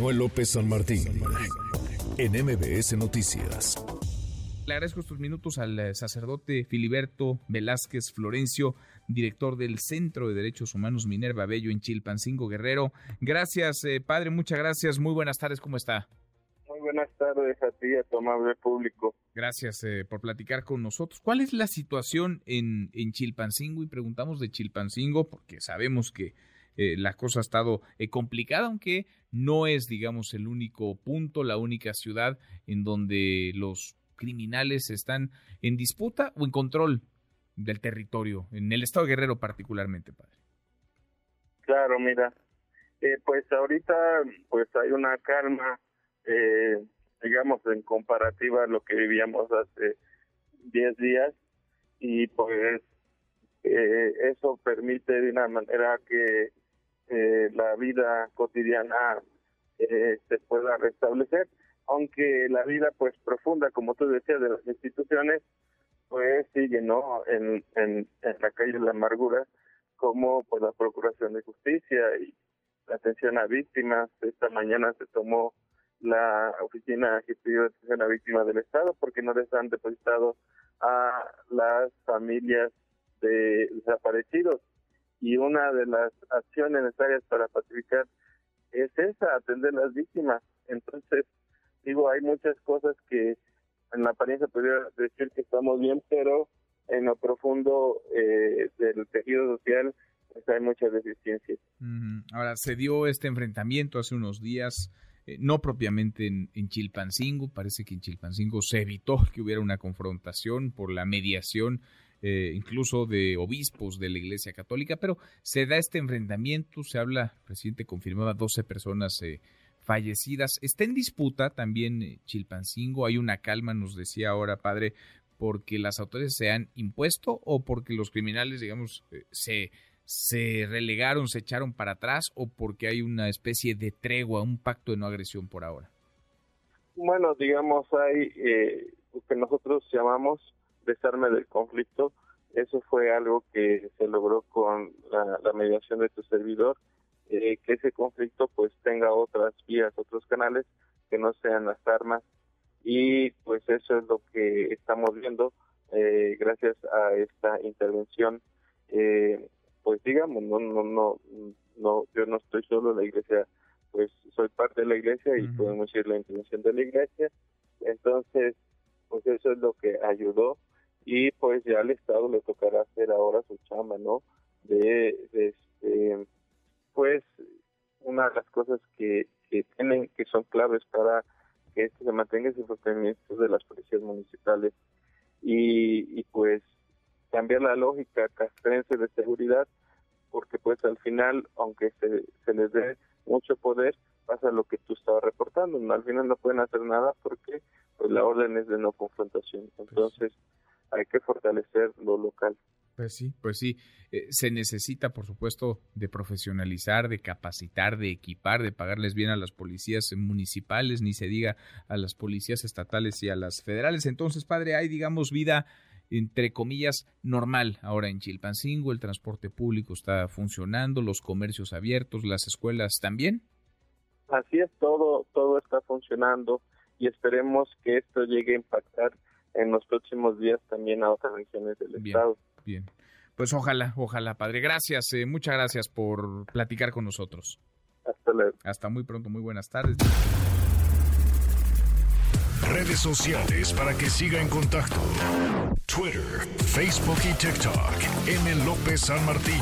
Manuel López San Martín, en MBS Noticias. Le agradezco estos minutos al eh, sacerdote Filiberto Velázquez Florencio, director del Centro de Derechos Humanos Minerva Bello en Chilpancingo Guerrero. Gracias, eh, padre, muchas gracias. Muy buenas tardes, ¿cómo está? Muy buenas tardes a ti, a tu amable público. Gracias eh, por platicar con nosotros. ¿Cuál es la situación en, en Chilpancingo? Y preguntamos de Chilpancingo porque sabemos que eh, la cosa ha estado eh, complicada, aunque no es, digamos, el único punto, la única ciudad en donde los criminales están en disputa o en control del territorio, en el estado Guerrero particularmente, padre. Claro, mira, eh, pues ahorita pues hay una calma, digamos, en comparativa a lo que vivíamos hace 10 días y pues eso permite de una manera que eh, la vida cotidiana eh, se pueda restablecer, aunque la vida pues profunda, como tú decías, de las instituciones, pues sigue, ¿no? En, en, la calle de la amargura, como pues la Procuración de Justicia y la atención a víctimas. Esta mañana se tomó la Oficina Ejecutiva de Atención a Víctimas del Estado porque no les han depositado a las familias de desaparecidos y una de las acciones necesarias para pacificar es esa, atender a las víctimas. Entonces, digo, hay muchas cosas que en la apariencia podría decir que estamos bien, pero en lo profundo eh, del tejido social pues hay muchas deficiencias. Ahora, se dio este enfrentamiento hace unos días, eh, no propiamente en, en, Chilpancingo, parece que en Chilpancingo se evitó que hubiera una confrontación por la mediación eh, incluso de obispos de la Iglesia Católica, pero se da este enfrentamiento, se habla, el presidente confirmaba 12 personas eh, fallecidas. Está en disputa también eh, Chilpancingo, hay una calma, nos decía ahora, padre, porque las autoridades se han impuesto o porque los criminales, digamos, se, se relegaron, se echaron para atrás o porque hay una especie de tregua, un pacto de no agresión por ahora. Bueno, digamos, hay lo que nosotros llamamos desarme del conflicto. Eso fue algo que se logró con la, mediación de tu servidor, eh, que ese conflicto pues tenga otras vías, otros canales que no sean las armas y pues eso es lo que estamos viendo eh, gracias a esta intervención. Eh, pues digamos, no, no, no, no, yo no estoy solo, la iglesia, pues soy parte de la iglesia y podemos decir la intervención de la iglesia. Entonces, pues eso es lo que ayudó y pues ya al Estado le tocará hacer ahora su chamba, ¿no? De, este, pues una de las cosas que, que tienen, que son claves para que esto se mantenga ese sostenimiento de las policías municipales y, y pues cambiar la lógica castrense de seguridad porque pues al final aunque se, se les dé mucho poder pasa lo que tú estabas reportando ¿no? al final no pueden hacer nada porque pues la orden es de no confrontación pues entonces hay que fortalecer lo local. Pues sí, pues sí, eh, se necesita, por supuesto, de profesionalizar, de capacitar, de equipar, de pagarles bien a las policías municipales, ni se diga a las policías estatales y a las federales. Entonces, padre, hay, digamos, vida entre comillas, normal ahora en Chilpancingo, el transporte público está funcionando, los comercios abiertos, las escuelas también. Así es, todo, todo está funcionando y esperemos que esto llegue a impactar en los próximos días también a otras regiones del estado. Bien, pues ojalá, ojalá, padre. Gracias, eh, muchas gracias por platicar con nosotros. Hasta luego. Hasta muy pronto, muy buenas tardes. Redes sociales para que siga en contacto: Twitter, Facebook y TikTok. M. López San Martín.